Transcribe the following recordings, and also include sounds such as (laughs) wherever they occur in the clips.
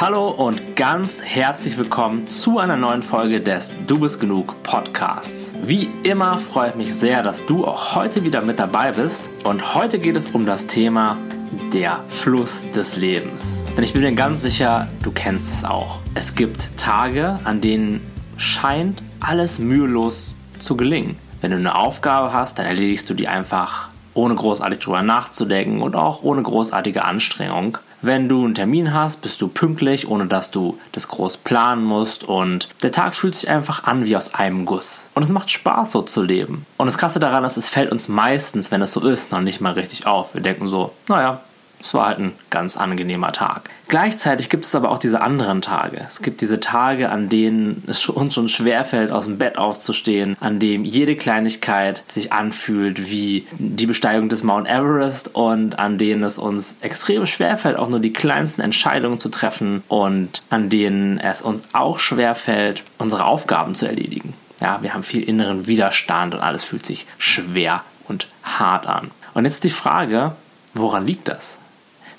Hallo und ganz herzlich willkommen zu einer neuen Folge des Du bist genug Podcasts. Wie immer freue ich mich sehr, dass du auch heute wieder mit dabei bist und heute geht es um das Thema der Fluss des Lebens. Denn ich bin mir ganz sicher, du kennst es auch. Es gibt Tage, an denen scheint alles mühelos zu gelingen. Wenn du eine Aufgabe hast, dann erledigst du die einfach ohne großartig drüber nachzudenken und auch ohne großartige Anstrengung. Wenn du einen Termin hast, bist du pünktlich, ohne dass du das groß planen musst und der Tag fühlt sich einfach an wie aus einem Guss. Und es macht Spaß, so zu leben. Und das Krasse daran ist, es fällt uns meistens, wenn es so ist, noch nicht mal richtig auf. Wir denken so, naja, es war halt ein ganz angenehmer Tag. Gleichzeitig gibt es aber auch diese anderen Tage. Es gibt diese Tage, an denen es uns schon schwerfällt, aus dem Bett aufzustehen, an dem jede Kleinigkeit sich anfühlt wie die Besteigung des Mount Everest und an denen es uns extrem schwerfällt, auch nur die kleinsten Entscheidungen zu treffen und an denen es uns auch schwerfällt, unsere Aufgaben zu erledigen. Ja, wir haben viel inneren Widerstand und alles fühlt sich schwer und hart an. Und jetzt ist die Frage, woran liegt das?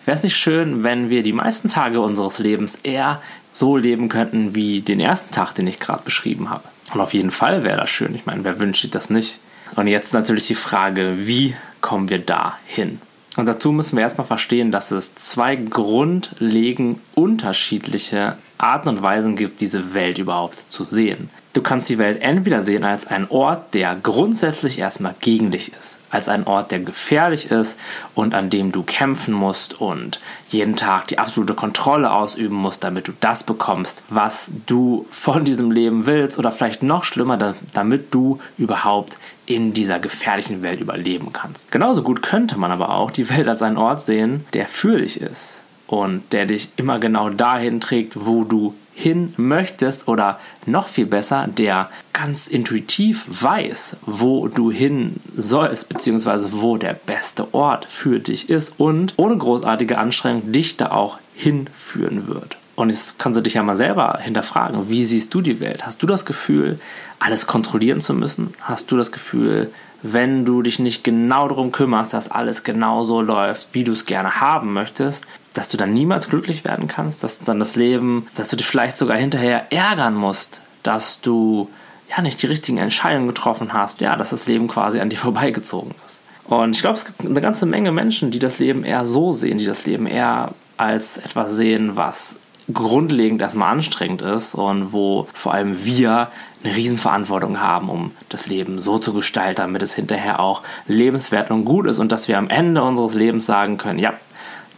Wäre es nicht schön, wenn wir die meisten Tage unseres Lebens eher so leben könnten wie den ersten Tag, den ich gerade beschrieben habe? Und auf jeden Fall wäre das schön. Ich meine, wer wünscht sich das nicht? Und jetzt natürlich die Frage, wie kommen wir da hin? Und dazu müssen wir erstmal verstehen, dass es zwei grundlegend unterschiedliche Arten und Weisen gibt, diese Welt überhaupt zu sehen. Du kannst die Welt entweder sehen als einen Ort, der grundsätzlich erstmal gegen dich ist, als einen Ort, der gefährlich ist und an dem du kämpfen musst und jeden Tag die absolute Kontrolle ausüben musst, damit du das bekommst, was du von diesem Leben willst oder vielleicht noch schlimmer, damit du überhaupt in dieser gefährlichen Welt überleben kannst. Genauso gut könnte man aber auch die Welt als einen Ort sehen, der für dich ist und der dich immer genau dahin trägt, wo du hin möchtest oder noch viel besser, der ganz intuitiv weiß, wo du hin sollst, beziehungsweise wo der beste Ort für dich ist und ohne großartige Anstrengung dich da auch hinführen wird. Und jetzt kannst du dich ja mal selber hinterfragen, wie siehst du die Welt? Hast du das Gefühl, alles kontrollieren zu müssen? Hast du das Gefühl, wenn du dich nicht genau darum kümmerst, dass alles genau so läuft, wie du es gerne haben möchtest, dass du dann niemals glücklich werden kannst, dass dann das Leben, dass du dich vielleicht sogar hinterher ärgern musst, dass du ja nicht die richtigen Entscheidungen getroffen hast, ja, dass das Leben quasi an dir (laughs) vorbeigezogen ist. Und ich glaube, es gibt eine ganze Menge Menschen, die das Leben eher so sehen, die das Leben eher als etwas sehen, was grundlegend erstmal anstrengend ist und wo vor allem wir eine Riesenverantwortung haben, um das Leben so zu gestalten, damit es hinterher auch lebenswert und gut ist und dass wir am Ende unseres Lebens sagen können, ja,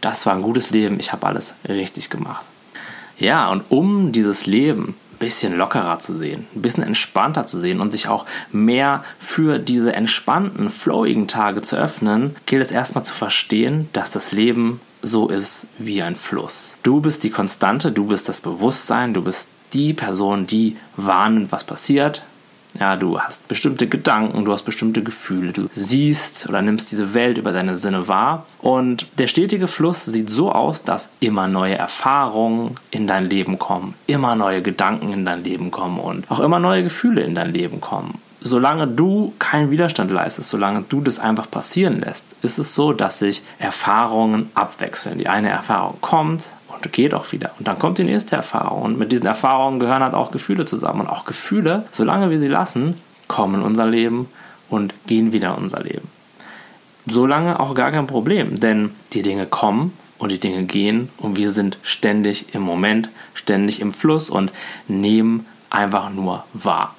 das war ein gutes Leben, ich habe alles richtig gemacht. Ja, und um dieses Leben ein bisschen lockerer zu sehen, ein bisschen entspannter zu sehen und sich auch mehr für diese entspannten, flowigen Tage zu öffnen, gilt es erstmal zu verstehen, dass das Leben so ist wie ein Fluss. Du bist die Konstante, du bist das Bewusstsein, du bist die Person, die wahrnimmt, was passiert. Ja, du hast bestimmte Gedanken, du hast bestimmte Gefühle, du siehst oder nimmst diese Welt über deine Sinne wahr. Und der stetige Fluss sieht so aus, dass immer neue Erfahrungen in dein Leben kommen, immer neue Gedanken in dein Leben kommen und auch immer neue Gefühle in dein Leben kommen solange du keinen Widerstand leistest, solange du das einfach passieren lässt, ist es so, dass sich Erfahrungen abwechseln. Die eine Erfahrung kommt geht auch wieder. Und dann kommt die nächste Erfahrung. Und mit diesen Erfahrungen gehören halt auch Gefühle zusammen. Und auch Gefühle, solange wir sie lassen, kommen in unser Leben und gehen wieder in unser Leben. Solange auch gar kein Problem, denn die Dinge kommen und die Dinge gehen und wir sind ständig im Moment, ständig im Fluss und nehmen einfach nur wahr.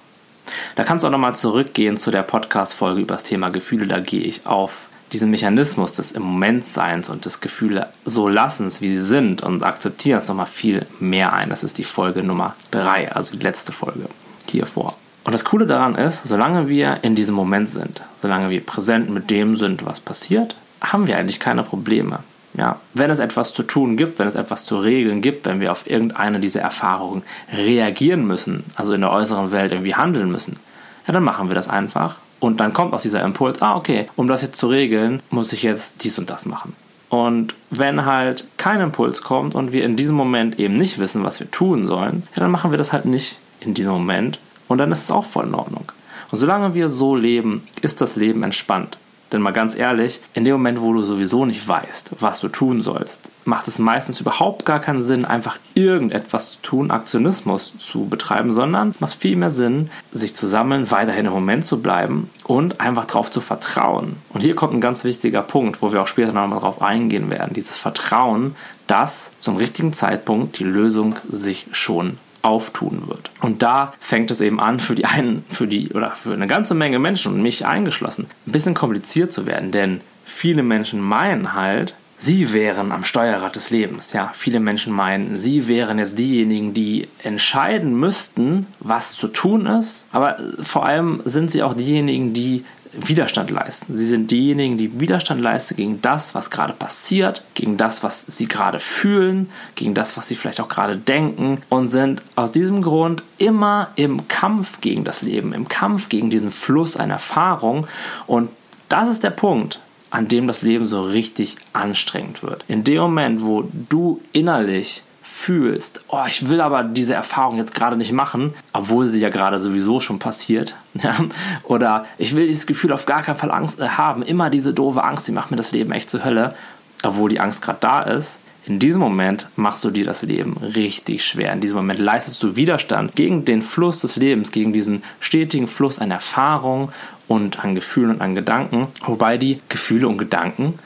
Da kannst du auch nochmal zurückgehen zu der Podcast-Folge über das Thema Gefühle. Da gehe ich auf diesen Mechanismus des im Moment Seins und des Gefühle so lassens, wie sie sind und akzeptieren es nochmal viel mehr ein. Das ist die Folge Nummer 3, also die letzte Folge hier vor. Und das Coole daran ist, solange wir in diesem Moment sind, solange wir präsent mit dem sind, was passiert, haben wir eigentlich keine Probleme. Ja, wenn es etwas zu tun gibt, wenn es etwas zu regeln gibt, wenn wir auf irgendeine dieser Erfahrungen reagieren müssen, also in der äußeren Welt irgendwie handeln müssen, ja, dann machen wir das einfach. Und dann kommt auch dieser Impuls, ah, okay, um das jetzt zu regeln, muss ich jetzt dies und das machen. Und wenn halt kein Impuls kommt und wir in diesem Moment eben nicht wissen, was wir tun sollen, ja, dann machen wir das halt nicht in diesem Moment. Und dann ist es auch voll in Ordnung. Und solange wir so leben, ist das Leben entspannt. Denn mal ganz ehrlich, in dem Moment, wo du sowieso nicht weißt, was du tun sollst, macht es meistens überhaupt gar keinen Sinn, einfach irgendetwas zu tun, Aktionismus zu betreiben, sondern es macht viel mehr Sinn, sich zu sammeln, weiterhin im Moment zu bleiben und einfach darauf zu vertrauen. Und hier kommt ein ganz wichtiger Punkt, wo wir auch später nochmal drauf eingehen werden. Dieses Vertrauen, dass zum richtigen Zeitpunkt die Lösung sich schon auftun wird. Und da fängt es eben an, für die einen, für die oder für eine ganze Menge Menschen und mich eingeschlossen, ein bisschen kompliziert zu werden, denn viele Menschen meinen halt, sie wären am Steuerrad des Lebens. Ja, viele Menschen meinen, sie wären jetzt diejenigen, die entscheiden müssten, was zu tun ist. Aber vor allem sind sie auch diejenigen, die Widerstand leisten. Sie sind diejenigen, die Widerstand leisten gegen das, was gerade passiert, gegen das, was sie gerade fühlen, gegen das, was sie vielleicht auch gerade denken und sind aus diesem Grund immer im Kampf gegen das Leben, im Kampf gegen diesen Fluss einer Erfahrung. Und das ist der Punkt, an dem das Leben so richtig anstrengend wird. In dem Moment, wo du innerlich fühlst, oh, ich will aber diese Erfahrung jetzt gerade nicht machen, obwohl sie ja gerade sowieso schon passiert, (laughs) ja? oder ich will dieses Gefühl auf gar keinen Fall Angst äh, haben, immer diese doofe Angst, die macht mir das Leben echt zur Hölle, obwohl die Angst gerade da ist, in diesem Moment machst du dir das Leben richtig schwer. In diesem Moment leistest du Widerstand gegen den Fluss des Lebens, gegen diesen stetigen Fluss an Erfahrung und an Gefühlen und an Gedanken, wobei die Gefühle und Gedanken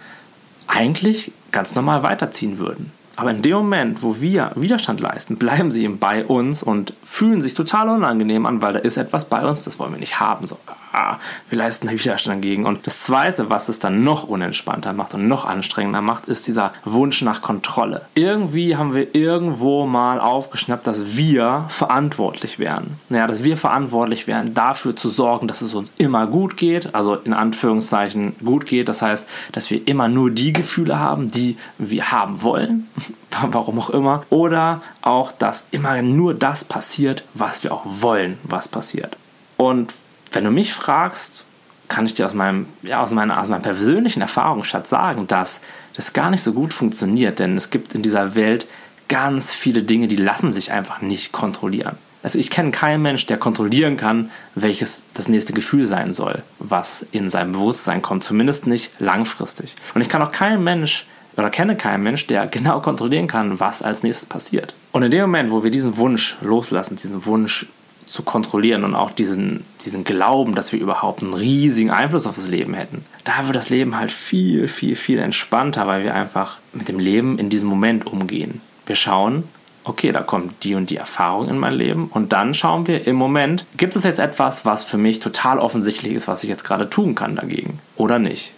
eigentlich ganz normal weiterziehen würden. Aber in dem Moment, wo wir Widerstand leisten, bleiben sie eben bei uns und fühlen sich total unangenehm an, weil da ist etwas bei uns, das wollen wir nicht haben. So, ah, wir leisten Widerstand dagegen. Und das Zweite, was es dann noch unentspannter macht und noch anstrengender macht, ist dieser Wunsch nach Kontrolle. Irgendwie haben wir irgendwo mal aufgeschnappt, dass wir verantwortlich wären. Ja, dass wir verantwortlich wären, dafür zu sorgen, dass es uns immer gut geht. Also in Anführungszeichen gut geht. Das heißt, dass wir immer nur die Gefühle haben, die wir haben wollen (laughs) warum auch immer. Oder auch, dass immer nur das passiert, was wir auch wollen, was passiert. Und wenn du mich fragst, kann ich dir aus meinem, ja, aus meiner, aus meiner persönlichen Erfahrungsschatz sagen, dass das gar nicht so gut funktioniert, denn es gibt in dieser Welt ganz viele Dinge, die lassen sich einfach nicht kontrollieren. Also ich kenne keinen Mensch, der kontrollieren kann, welches das nächste Gefühl sein soll, was in seinem Bewusstsein kommt, zumindest nicht langfristig. Und ich kann auch keinen Mensch oder kenne keinen Mensch, der (laughs) genau kontrollieren kann, was als nächstes passiert. Und in dem Moment, wo wir diesen Wunsch loslassen, diesen Wunsch zu kontrollieren und auch diesen, diesen Glauben, dass wir überhaupt einen riesigen Einfluss auf das Leben hätten, da wird das Leben halt viel, viel, viel entspannter, weil wir einfach mit dem Leben in diesem Moment umgehen. Wir schauen, okay, da kommt die und die Erfahrung in mein Leben und dann schauen wir im Moment, gibt es jetzt etwas, was für mich total offensichtlich ist, was ich jetzt gerade tun kann dagegen oder nicht?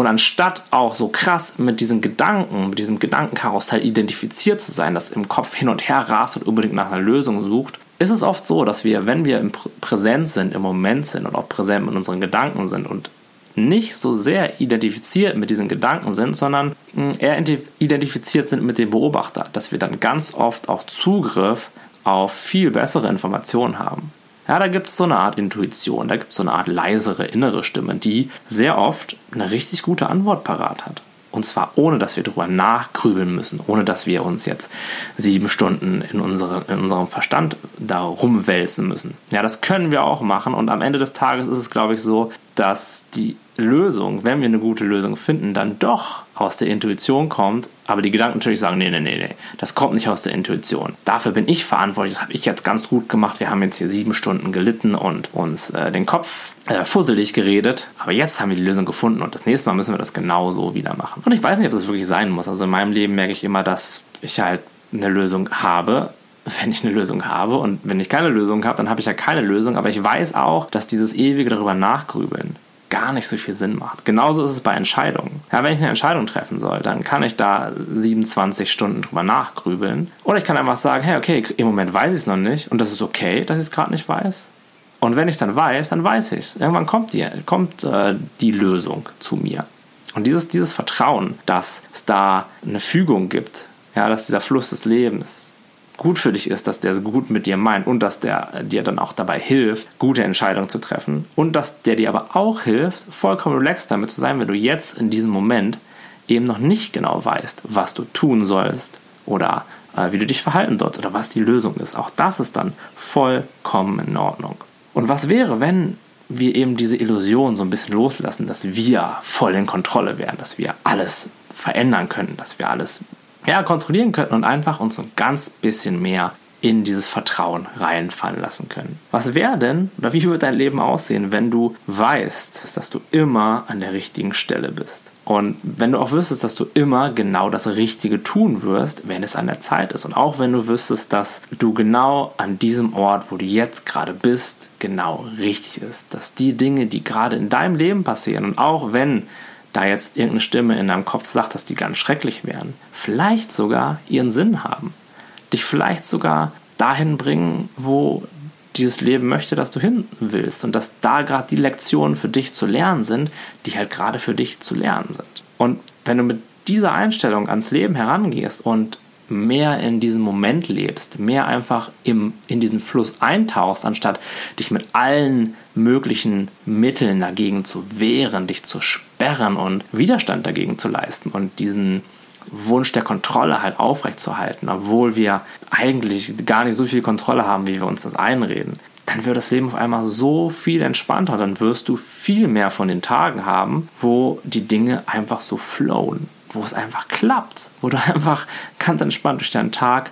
Und anstatt auch so krass mit diesen Gedanken, mit diesem Gedankenkarussell identifiziert zu sein, das im Kopf hin und her rast und unbedingt nach einer Lösung sucht, ist es oft so, dass wir, wenn wir im Präsent sind, im Moment sind und auch präsent mit unseren Gedanken sind und nicht so sehr identifiziert mit diesen Gedanken sind, sondern hm, eher identifiziert sind mit dem Beobachter, dass wir dann ganz oft auch Zugriff auf viel bessere Informationen haben. Ja, da gibt es so eine Art Intuition, da gibt es so eine Art leisere innere Stimme, die sehr oft eine richtig gute Antwort parat hat. Und zwar ohne, dass wir darüber nachgrübeln müssen, ohne dass wir uns jetzt sieben Stunden in, unsere, in unserem Verstand da rumwälzen müssen. Ja, das können wir auch machen und am Ende des Tages ist es, glaube ich, so, dass die Lösung, wenn wir eine gute Lösung finden, dann doch aus der Intuition kommt, aber die Gedanken natürlich sagen, nee, nee, nee, nee, das kommt nicht aus der Intuition. Dafür bin ich verantwortlich, das habe ich jetzt ganz gut gemacht. Wir haben jetzt hier sieben Stunden gelitten und uns äh, den Kopf äh, fusselig geredet, aber jetzt haben wir die Lösung gefunden und das nächste Mal müssen wir das genauso wieder machen. Und ich weiß nicht, ob das wirklich sein muss. Also in meinem Leben merke ich immer, dass ich halt eine Lösung habe, wenn ich eine Lösung habe. Und wenn ich keine Lösung habe, dann habe ich ja keine Lösung. Aber ich weiß auch, dass dieses ewige darüber nachgrübeln gar nicht so viel Sinn macht. Genauso ist es bei Entscheidungen. Ja, wenn ich eine Entscheidung treffen soll, dann kann ich da 27 Stunden drüber nachgrübeln. Oder ich kann einfach sagen, hey, okay, im Moment weiß ich es noch nicht und das ist okay, dass ich es gerade nicht weiß. Und wenn ich es dann weiß, dann weiß ich es. Irgendwann kommt, die, kommt äh, die Lösung zu mir. Und dieses, dieses Vertrauen, dass es da eine Fügung gibt, ja, dass dieser Fluss des Lebens, gut für dich ist, dass der so gut mit dir meint und dass der dir dann auch dabei hilft, gute Entscheidungen zu treffen und dass der dir aber auch hilft, vollkommen relaxed damit zu sein, wenn du jetzt in diesem Moment eben noch nicht genau weißt, was du tun sollst oder äh, wie du dich verhalten sollst oder was die Lösung ist. Auch das ist dann vollkommen in Ordnung. Und was wäre, wenn wir eben diese Illusion so ein bisschen loslassen, dass wir voll in Kontrolle wären, dass wir alles verändern können, dass wir alles ja, kontrollieren könnten und einfach uns ein ganz bisschen mehr in dieses Vertrauen reinfallen lassen können. Was wäre denn, oder wie würde dein Leben aussehen, wenn du weißt, dass du immer an der richtigen Stelle bist? Und wenn du auch wüsstest, dass du immer genau das Richtige tun wirst, wenn es an der Zeit ist. Und auch wenn du wüsstest, dass du genau an diesem Ort, wo du jetzt gerade bist, genau richtig ist. Dass die Dinge, die gerade in deinem Leben passieren, und auch wenn da jetzt irgendeine Stimme in deinem Kopf sagt, dass die ganz schrecklich wären, vielleicht sogar ihren Sinn haben dich vielleicht sogar dahin bringen, wo dieses Leben möchte, dass du hin willst und dass da gerade die Lektionen für dich zu lernen sind, die halt gerade für dich zu lernen sind. Und wenn du mit dieser Einstellung ans Leben herangehst und mehr in diesem Moment lebst, mehr einfach im, in diesen Fluss eintauchst, anstatt dich mit allen möglichen Mitteln dagegen zu wehren, dich zu sperren und Widerstand dagegen zu leisten und diesen Wunsch der Kontrolle halt aufrechtzuerhalten, obwohl wir eigentlich gar nicht so viel Kontrolle haben, wie wir uns das einreden, dann wird das Leben auf einmal so viel entspannter. Dann wirst du viel mehr von den Tagen haben, wo die Dinge einfach so flowen, wo es einfach klappt, wo du (laughs) einfach ganz entspannt durch deinen Tag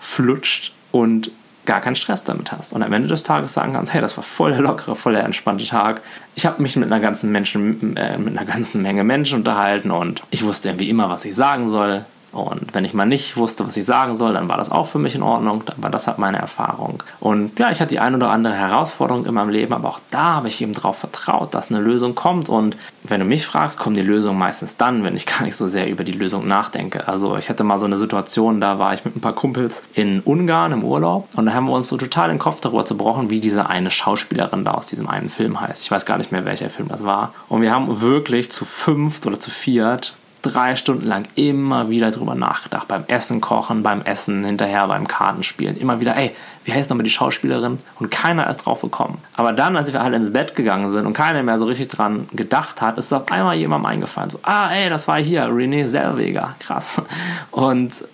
flutscht und gar keinen Stress damit hast. Und am Ende des Tages sagen kannst, hey, das war voll der lockere, voll der entspannte Tag. Ich habe mich mit einer ganzen Menschen, äh, mit einer ganzen Menge Menschen unterhalten und ich wusste irgendwie immer, was ich sagen soll. Und wenn ich mal nicht wusste, was ich sagen soll, dann war das auch für mich in Ordnung. War das halt meine Erfahrung. Und ja, ich hatte die ein oder andere Herausforderung in meinem Leben, aber auch da habe ich eben darauf vertraut, dass eine Lösung kommt. Und wenn du mich fragst, kommen die Lösungen meistens dann, wenn ich (laughs) gar nicht so sehr über die Lösung nachdenke. Also ich hatte mal so eine Situation, da war ich mit ein paar Kumpels in Ungarn im Urlaub und da haben wir uns so total den Kopf darüber zerbrochen, wie diese eine Schauspielerin da aus diesem einen Film heißt. Ich weiß gar nicht mehr, welcher Film das war. Und wir haben wirklich zu fünft oder zu viert drei Stunden lang immer wieder drüber nachgedacht. Beim Essen kochen, beim Essen hinterher, beim Kartenspielen. Immer wieder, ey, wie heißt nochmal die Schauspielerin? Und keiner ist drauf gekommen. Aber dann, als wir alle ins Bett gegangen sind und keiner mehr so richtig dran gedacht hat, ist auf einmal jemandem eingefallen. So, ah, ey, das war hier, Renee Zellweger. Krass. Und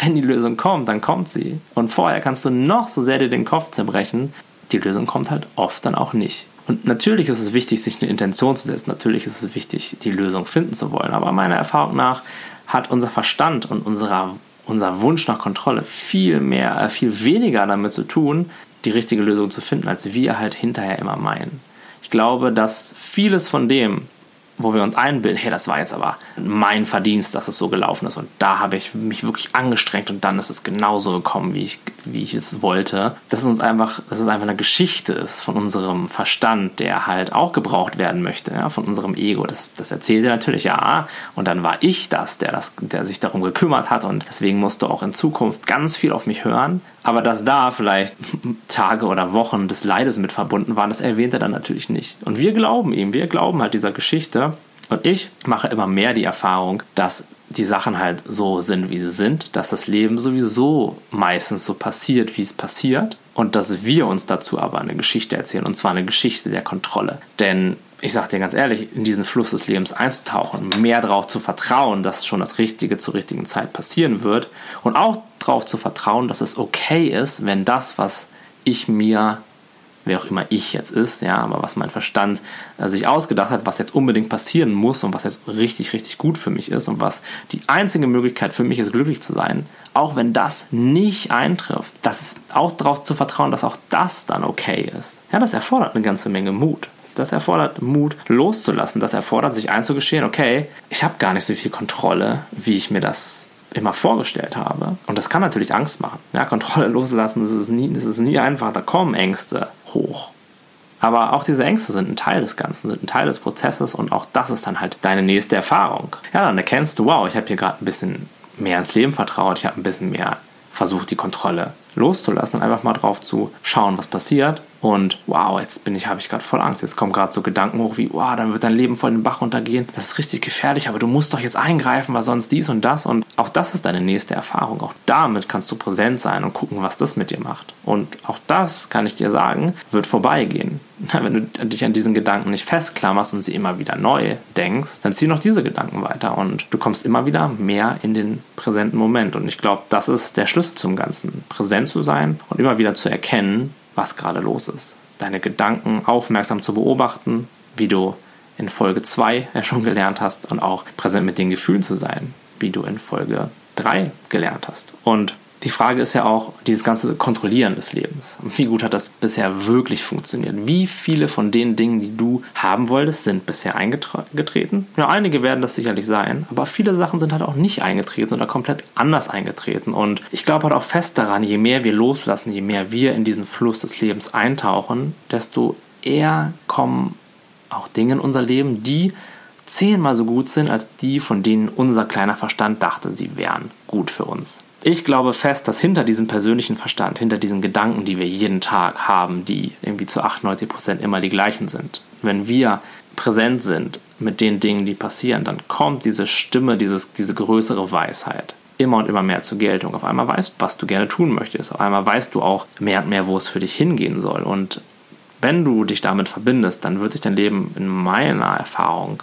wenn die Lösung kommt, dann kommt sie. Und vorher kannst du noch so sehr dir den Kopf zerbrechen. Die Lösung kommt halt oft dann auch nicht. Und natürlich ist es wichtig, sich eine Intention zu setzen. Natürlich ist es wichtig, die Lösung finden zu wollen. Aber meiner Erfahrung nach hat unser Verstand und unserer, unser Wunsch nach Kontrolle viel mehr, äh, viel weniger damit zu tun, die richtige Lösung zu finden, als wir halt hinterher immer meinen. Ich glaube, dass vieles von dem, wo wir uns einbilden, hey, das war jetzt aber mein Verdienst, dass es so gelaufen ist und da habe ich mich wirklich angestrengt und dann ist es genauso gekommen, wie ich, wie ich es wollte. Dass es uns einfach, dass es einfach eine Geschichte ist von unserem Verstand, der halt auch gebraucht werden möchte, ja, von unserem Ego. Das, das erzählt er natürlich, ja, und dann war ich das, der das, der sich darum gekümmert hat und deswegen musst du auch in Zukunft ganz viel auf mich hören. Aber dass da vielleicht (laughs) Tage oder Wochen des Leides mit verbunden waren, das erwähnt er dann natürlich nicht. Und wir glauben ihm, wir glauben halt dieser Geschichte und ich mache immer mehr die Erfahrung, dass die Sachen halt so sind, wie sie sind, dass das Leben sowieso meistens so passiert, wie es passiert und dass wir uns dazu aber eine Geschichte erzählen und zwar eine Geschichte der Kontrolle. Denn ich sage dir ganz ehrlich, in diesen Fluss des Lebens einzutauchen, mehr darauf zu vertrauen, dass schon das Richtige zur richtigen Zeit passieren wird und auch darauf zu vertrauen, dass es okay ist, wenn das, was ich mir wer auch immer ich jetzt ist, ja, aber was mein Verstand äh, sich ausgedacht hat, was jetzt unbedingt passieren muss und was jetzt richtig, richtig gut für mich ist und was die einzige Möglichkeit für mich ist, glücklich zu sein, auch wenn das nicht eintrifft, das ist auch darauf zu vertrauen, dass auch das dann okay ist. Ja, das erfordert eine ganze Menge Mut. Das erfordert Mut loszulassen. Das erfordert sich einzugestehen, okay, ich habe gar nicht so viel Kontrolle, wie ich mir das immer vorgestellt habe. Und das kann natürlich Angst machen. Ja, Kontrolle (laughs) loslassen, das ist, nie, das ist nie einfach. Da kommen Ängste hoch. Aber auch diese Ängste sind ein Teil des Ganzen, sind ein Teil des Prozesses und auch das ist dann halt deine nächste Erfahrung. Ja, dann erkennst du, wow, ich habe hier gerade ein bisschen mehr ins Leben vertraut, ich habe ein bisschen mehr versucht, die Kontrolle loszulassen und einfach mal drauf zu schauen, was passiert und wow, jetzt bin ich, habe ich gerade voll Angst. Jetzt kommen gerade so Gedanken hoch wie, wow, dann wird dein Leben voll den Bach runtergehen. Das ist richtig gefährlich, aber du musst doch jetzt eingreifen, weil sonst dies und das. Und auch das ist deine nächste Erfahrung. Auch damit kannst du präsent sein und gucken, was das mit dir macht. Und auch das, kann ich dir sagen, wird vorbeigehen. (laughs) Wenn du dich an diesen Gedanken nicht festklammerst und sie immer wieder neu denkst, dann zieh noch diese Gedanken weiter und du kommst immer wieder mehr in den präsenten Moment. Und ich glaube, das ist der Schlüssel zum Ganzen. Präsent zu sein und immer wieder zu erkennen, was gerade los ist. deine Gedanken aufmerksam zu beobachten, wie du in Folge 2 (laughs) ja schon gelernt hast und auch präsent mit den Gefühlen zu sein, wie du in Folge 3 gelernt hast. Und die Frage ist ja auch dieses ganze Kontrollieren des Lebens. Wie gut hat das bisher wirklich funktioniert? Wie viele von den Dingen, die du haben wolltest, sind bisher eingetreten? Ja, einige werden das sicherlich sein, aber viele Sachen sind halt auch nicht eingetreten oder komplett anders eingetreten. Und ich glaube halt auch fest daran, je mehr wir loslassen, je mehr wir in diesen Fluss des Lebens eintauchen, desto eher kommen auch Dinge in unser Leben, die zehnmal so gut sind als die, von denen unser kleiner Verstand dachte, sie wären gut für uns. Ich glaube fest, dass hinter diesem persönlichen Verstand, hinter diesen Gedanken, die wir jeden Tag haben, die irgendwie zu 98 Prozent immer die gleichen sind, wenn wir präsent sind mit den Dingen, die passieren, dann kommt diese Stimme, dieses, diese größere Weisheit immer und immer mehr zur Geltung. Auf einmal weißt du, was du gerne tun möchtest. Auf einmal weißt du auch mehr und mehr, wo es für dich hingehen soll. Und wenn du dich damit verbindest, dann wird sich dein Leben in meiner Erfahrung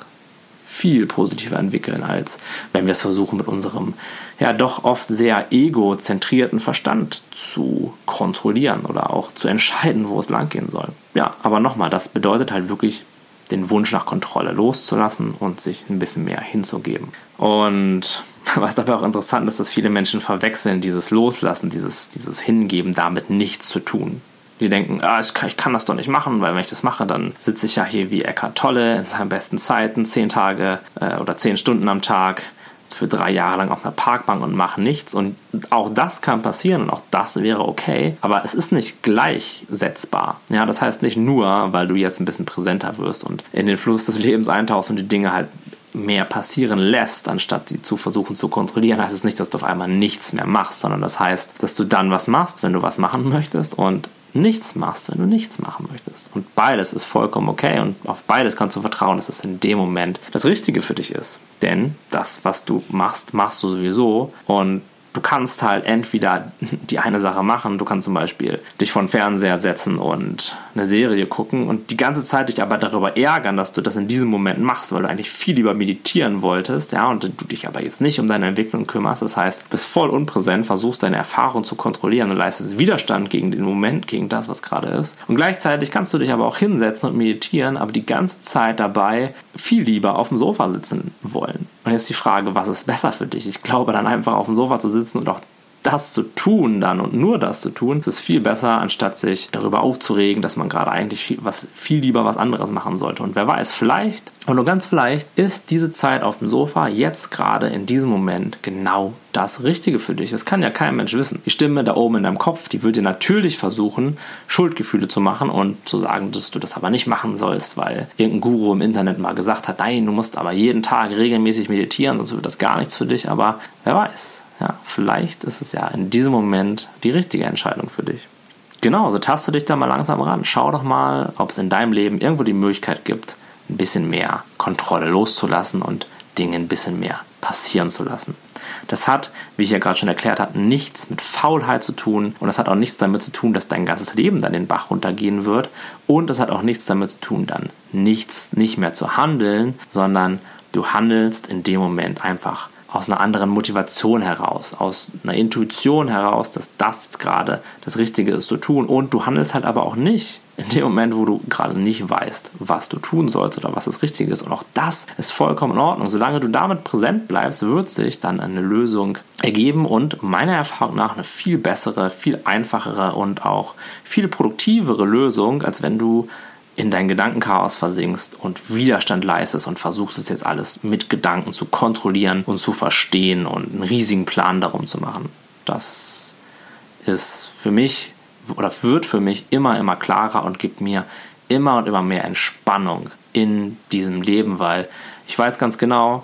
viel positiver entwickeln, als wenn wir es versuchen, mit unserem ja doch oft sehr egozentrierten Verstand zu kontrollieren oder auch zu entscheiden, wo es langgehen soll. Ja, aber nochmal, das bedeutet halt wirklich den Wunsch nach Kontrolle loszulassen und sich ein bisschen mehr hinzugeben. Und (laughs) was dabei auch interessant ist, dass viele Menschen verwechseln dieses Loslassen, dieses, dieses Hingeben damit nichts zu tun. Die denken, ah, ich, kann, ich kann das doch nicht machen, weil wenn ich das mache, dann sitze ich ja hier wie Eckart Tolle in seinen besten Zeiten, zehn Tage äh, oder zehn Stunden am Tag für drei Jahre lang auf einer Parkbank und mache nichts. Und auch das kann passieren und auch das wäre okay. Aber es ist nicht gleichsetzbar. Ja, das heißt nicht nur, weil du jetzt ein bisschen präsenter wirst und in den Fluss des Lebens eintauchst und die Dinge halt mehr passieren lässt, anstatt sie zu versuchen zu kontrollieren, heißt es nicht, dass du auf einmal nichts mehr machst, sondern das heißt, dass du dann was machst, wenn du was machen möchtest und nichts machst, wenn du nichts machen möchtest. Und beides ist vollkommen okay und auf beides kannst du vertrauen, dass es in dem Moment das Richtige für dich ist. Denn das, was du machst, machst du sowieso und du kannst halt entweder die eine Sache machen, du kannst zum Beispiel dich vor den Fernseher setzen und eine Serie gucken und die ganze Zeit dich aber darüber ärgern, dass du das in diesem Moment machst, weil du eigentlich viel lieber meditieren wolltest, ja, und du dich aber jetzt nicht um deine Entwicklung kümmerst. Das heißt, bist voll unpräsent, versuchst deine Erfahrung zu kontrollieren und leistest Widerstand gegen den Moment, gegen das, was gerade ist. Und gleichzeitig kannst du dich aber auch hinsetzen und meditieren, aber die ganze Zeit dabei viel lieber auf dem Sofa sitzen wollen. Und jetzt die Frage, was ist besser für dich? Ich glaube, dann einfach auf dem Sofa zu sitzen und auch das zu tun dann und nur das zu tun, ist viel besser, anstatt sich darüber aufzuregen, dass man gerade eigentlich viel, was, viel lieber was anderes machen sollte. Und wer weiß, vielleicht, und nur ganz vielleicht, ist diese Zeit auf dem Sofa jetzt gerade in diesem Moment genau das Richtige für dich. Das kann ja kein Mensch wissen. Die Stimme da oben in deinem Kopf, die wird dir natürlich versuchen, Schuldgefühle zu machen und zu sagen, dass du das aber nicht machen sollst, weil irgendein Guru im Internet mal gesagt hat, nein, du musst aber jeden Tag regelmäßig meditieren, sonst wird das gar nichts für dich. Aber wer weiß. Ja, vielleicht ist es ja in diesem Moment die richtige Entscheidung für dich. Genau, so taste dich da mal langsam ran. Schau doch mal, ob es in deinem Leben irgendwo die Möglichkeit gibt, ein bisschen mehr Kontrolle loszulassen und Dinge ein bisschen mehr passieren zu lassen. Das hat, wie ich ja gerade schon erklärt habe, nichts mit Faulheit zu tun und das hat auch nichts damit zu tun, dass dein ganzes Leben dann den Bach runtergehen wird und das hat auch nichts damit zu tun, dann nichts nicht mehr zu handeln, sondern du handelst in dem Moment einfach aus einer anderen Motivation heraus, aus einer Intuition heraus, dass das jetzt gerade das Richtige ist zu tun. Und du handelst halt aber auch nicht in dem Moment, wo du gerade nicht weißt, was du tun sollst oder was das Richtige ist. Und auch das ist vollkommen in Ordnung. Solange du damit präsent bleibst, wird sich dann eine Lösung ergeben und meiner Erfahrung nach eine viel bessere, viel einfachere und auch viel produktivere Lösung, als wenn du in dein Gedankenchaos versinkst und Widerstand leistest und versuchst es jetzt alles mit Gedanken zu kontrollieren und zu verstehen und einen riesigen Plan darum zu machen. Das ist für mich oder wird für mich immer, immer klarer und gibt mir immer und immer mehr Entspannung in diesem Leben, weil ich weiß ganz genau,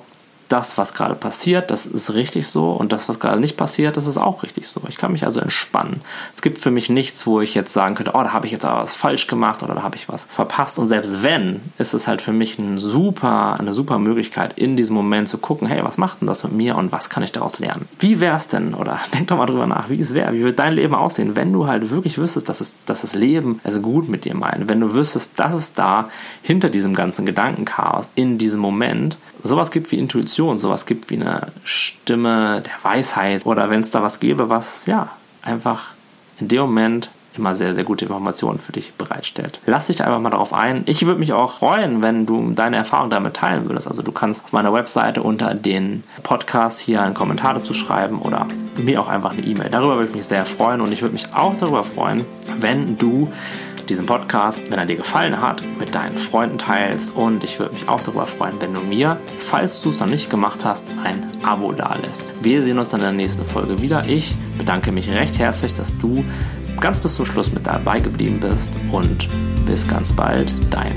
das, was gerade passiert, das ist richtig so und das, was gerade nicht passiert, das ist auch richtig so. Ich kann mich also entspannen. Es gibt für mich nichts, wo ich jetzt sagen könnte, oh, da habe ich jetzt aber was falsch gemacht oder da habe ich was verpasst. Und selbst wenn, ist es halt für mich ein super, eine super Möglichkeit, in diesem Moment zu gucken, hey, was macht denn das mit mir und was kann ich daraus lernen? Wie wäre es denn, oder (laughs) denk doch mal drüber nach, wie es wäre, wie würde dein Leben aussehen, wenn du halt wirklich wüsstest, dass, es, dass das Leben es gut mit dir meint, wenn du wüsstest, dass es da hinter diesem ganzen Gedankenchaos, in diesem Moment, sowas gibt wie Intuition, sowas gibt wie eine Stimme der Weisheit oder wenn es da was gäbe, was ja einfach in dem Moment immer sehr, sehr gute Informationen für dich bereitstellt. Lass dich einfach mal darauf ein. Ich würde mich auch freuen, wenn du deine Erfahrung damit teilen würdest. Also du kannst auf meiner Webseite unter den Podcast hier einen Kommentar dazu schreiben oder mir auch einfach eine E-Mail. Darüber würde ich mich sehr freuen und ich würde mich auch darüber freuen, wenn du diesen Podcast, wenn er dir gefallen hat, mit deinen Freunden teilst. Und ich würde mich auch darüber freuen, wenn du mir, falls du es noch nicht gemacht hast, ein Abo dalässt. Wir sehen uns dann in der nächsten Folge wieder. Ich bedanke mich recht herzlich, dass du ganz bis zum Schluss mit dabei geblieben bist und bis ganz bald, dein